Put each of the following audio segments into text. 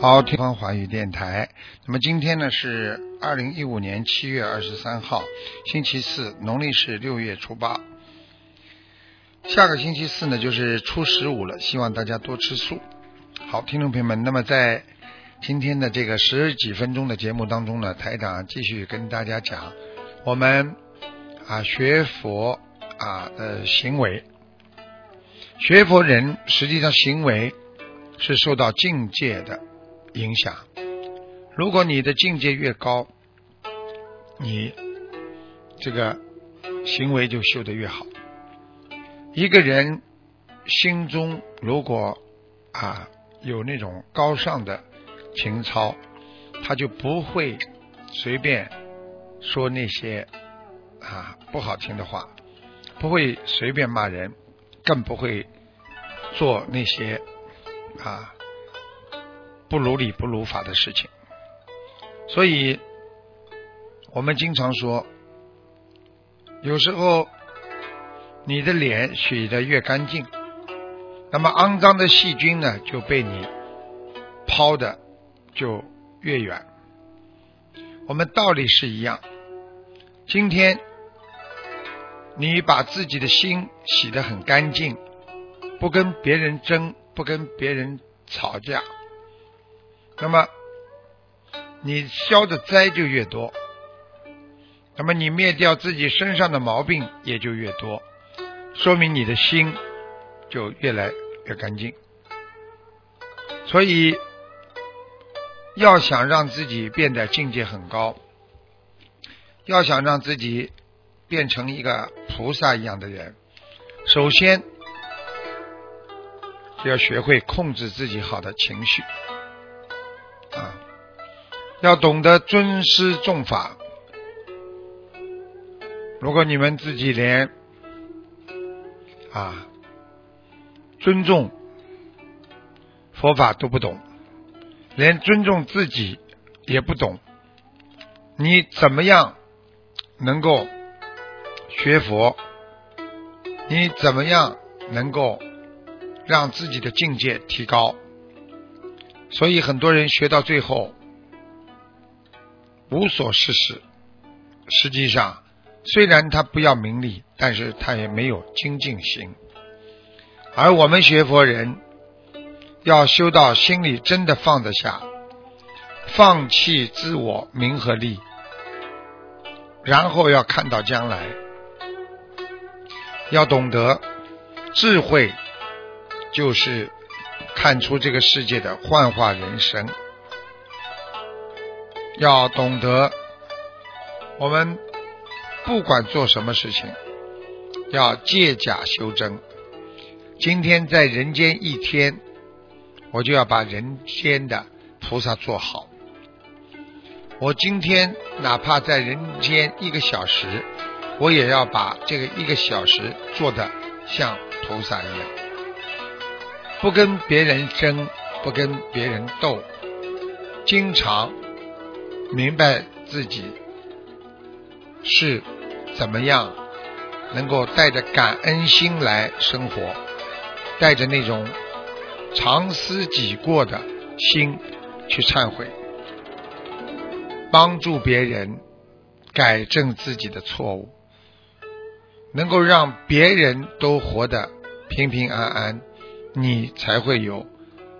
好，天方华语电台。那么今天呢是二零一五年七月二十三号，星期四，农历是六月初八。下个星期四呢就是初十五了，希望大家多吃素。好，听众朋友们，那么在今天的这个十几分钟的节目当中呢，台长继续跟大家讲我们啊学佛啊的行为。学佛人实际上行为是受到境界的影响。如果你的境界越高，你这个行为就修得越好。一个人心中如果啊有那种高尚的情操，他就不会随便说那些啊不好听的话，不会随便骂人。更不会做那些啊不如理不如法的事情，所以我们经常说，有时候你的脸洗得越干净，那么肮脏的细菌呢就被你抛的就越远。我们道理是一样，今天。你把自己的心洗得很干净，不跟别人争，不跟别人吵架，那么你消的灾就越多，那么你灭掉自己身上的毛病也就越多，说明你的心就越来越干净。所以要想让自己变得境界很高，要想让自己。变成一个菩萨一样的人，首先就要学会控制自己好的情绪啊，要懂得尊师重法。如果你们自己连啊尊重佛法都不懂，连尊重自己也不懂，你怎么样能够？学佛，你怎么样能够让自己的境界提高？所以很多人学到最后无所事事，实际上虽然他不要名利，但是他也没有精进心。而我们学佛人要修到心里真的放得下，放弃自我名和利，然后要看到将来。要懂得智慧，就是看出这个世界的幻化人生。要懂得，我们不管做什么事情，要借假修真。今天在人间一天，我就要把人间的菩萨做好。我今天哪怕在人间一个小时。我也要把这个一个小时做的像菩萨一样，不跟别人争，不跟别人斗，经常明白自己是怎么样能够带着感恩心来生活，带着那种常思己过的心去忏悔，帮助别人改正自己的错误。能够让别人都活得平平安安，你才会有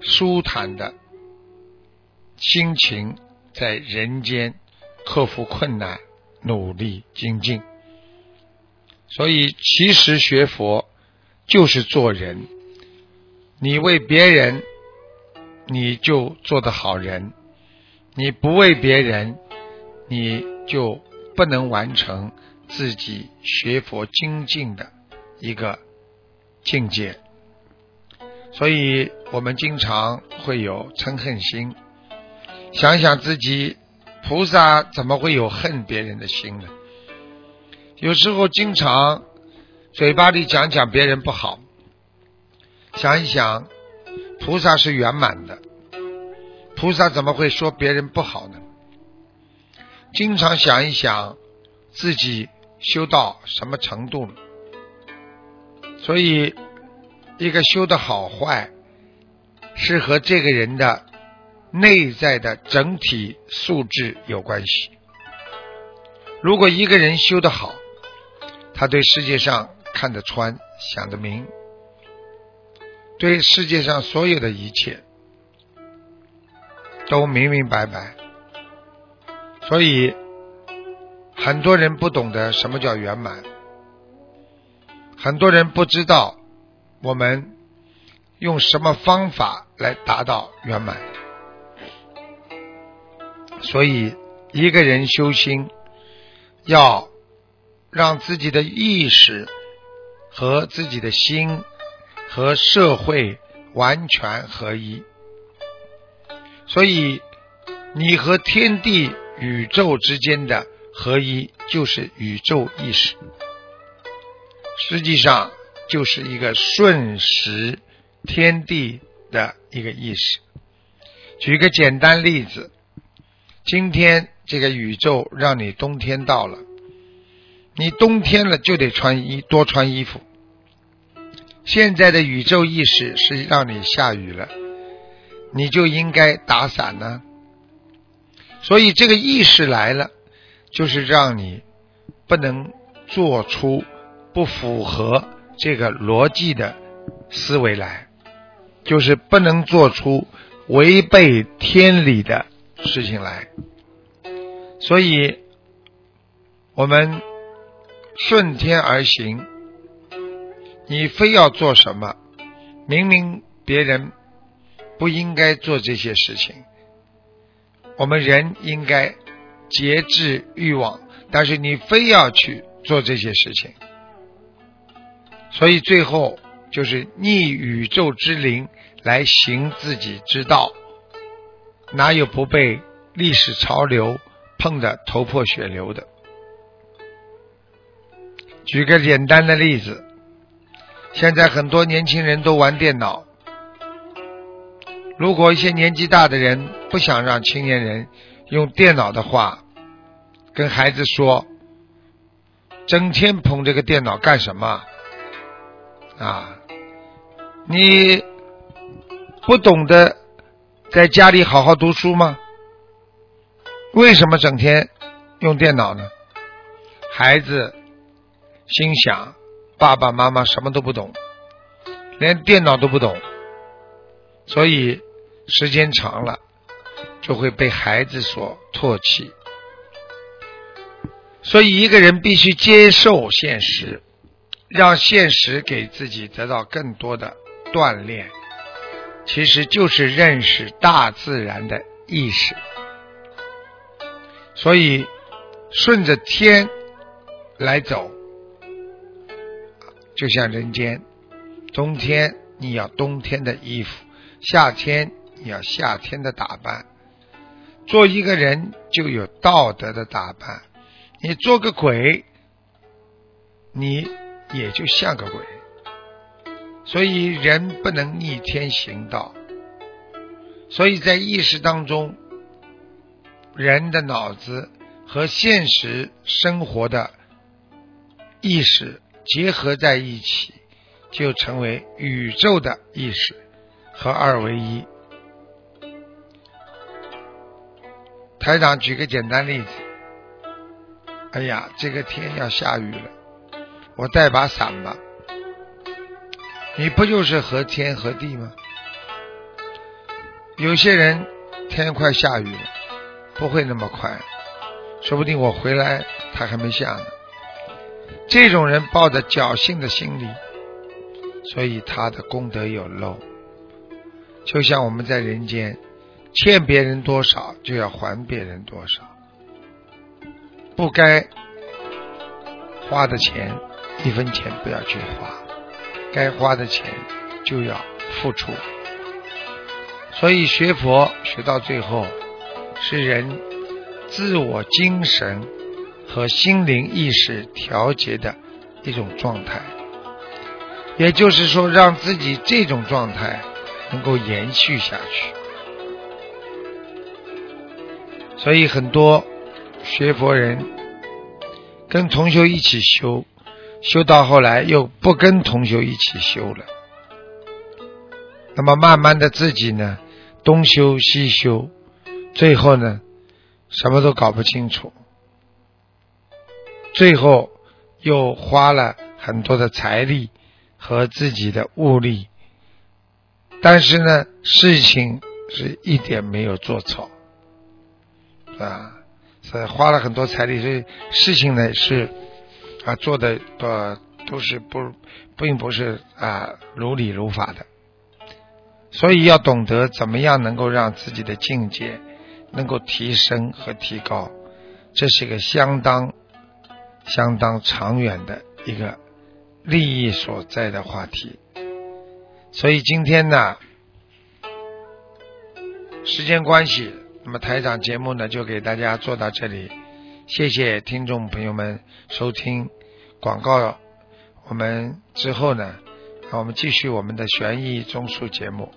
舒坦的心情，在人间克服困难，努力精进。所以，其实学佛就是做人。你为别人，你就做的好人；你不为别人，你就不能完成。自己学佛精进的一个境界。所以我们经常会有嗔恨心。想想自己，菩萨怎么会有恨别人的心呢？有时候经常嘴巴里讲讲别人不好，想一想，菩萨是圆满的，菩萨怎么会说别人不好呢？经常想一想自己修到什么程度了，所以一个修的好坏是和这个人的内在的整体素质有关系。如果一个人修的好，他对世界上看得穿、想得明，对世界上所有的一切都明明白白。所以，很多人不懂得什么叫圆满，很多人不知道我们用什么方法来达到圆满。所以，一个人修心，要让自己的意识和自己的心和社会完全合一。所以，你和天地。宇宙之间的合一就是宇宙意识，实际上就是一个瞬时天地的一个意识。举个简单例子，今天这个宇宙让你冬天到了，你冬天了就得穿衣多穿衣服。现在的宇宙意识是让你下雨了，你就应该打伞呢。所以这个意识来了，就是让你不能做出不符合这个逻辑的思维来，就是不能做出违背天理的事情来。所以，我们顺天而行，你非要做什么？明明别人不应该做这些事情。我们人应该节制欲望，但是你非要去做这些事情，所以最后就是逆宇宙之灵来行自己之道，哪有不被历史潮流碰得头破血流的？举个简单的例子，现在很多年轻人都玩电脑。如果一些年纪大的人不想让青年人用电脑的话，跟孩子说，整天捧这个电脑干什么？啊，你不懂得在家里好好读书吗？为什么整天用电脑呢？孩子心想，爸爸妈妈什么都不懂，连电脑都不懂，所以。时间长了，就会被孩子所唾弃。所以，一个人必须接受现实，让现实给自己得到更多的锻炼，其实就是认识大自然的意识。所以，顺着天来走，就像人间，冬天你要冬天的衣服，夏天。你要夏天的打扮，做一个人就有道德的打扮。你做个鬼，你也就像个鬼。所以人不能逆天行道。所以在意识当中，人的脑子和现实生活的意识结合在一起，就成为宇宙的意识，合二为一。台长举个简单例子，哎呀，这个天要下雨了，我带把伞吧。你不就是和天和地吗？有些人天快下雨了，不会那么快，说不定我回来他还没下呢。这种人抱着侥幸的心理，所以他的功德有漏。就像我们在人间。欠别人多少就要还别人多少，不该花的钱一分钱不要去花。该花的钱就要付出。所以学佛学到最后，是人自我精神和心灵意识调节的一种状态。也就是说，让自己这种状态能够延续下去。所以很多学佛人跟同修一起修，修到后来又不跟同修一起修了。那么慢慢的自己呢，东修西修，最后呢，什么都搞不清楚，最后又花了很多的财力。和自己的物力，但是呢，事情是一点没有做错，啊，是花了很多财力，所以事情呢是啊做的呃都是不并不是啊如理如法的，所以要懂得怎么样能够让自己的境界能够提升和提高，这是一个相当相当长远的一个。利益所在的话题，所以今天呢，时间关系，那么台长节目呢，就给大家做到这里。谢谢听众朋友们收听广告。我们之后呢，让我们继续我们的悬疑综述节目。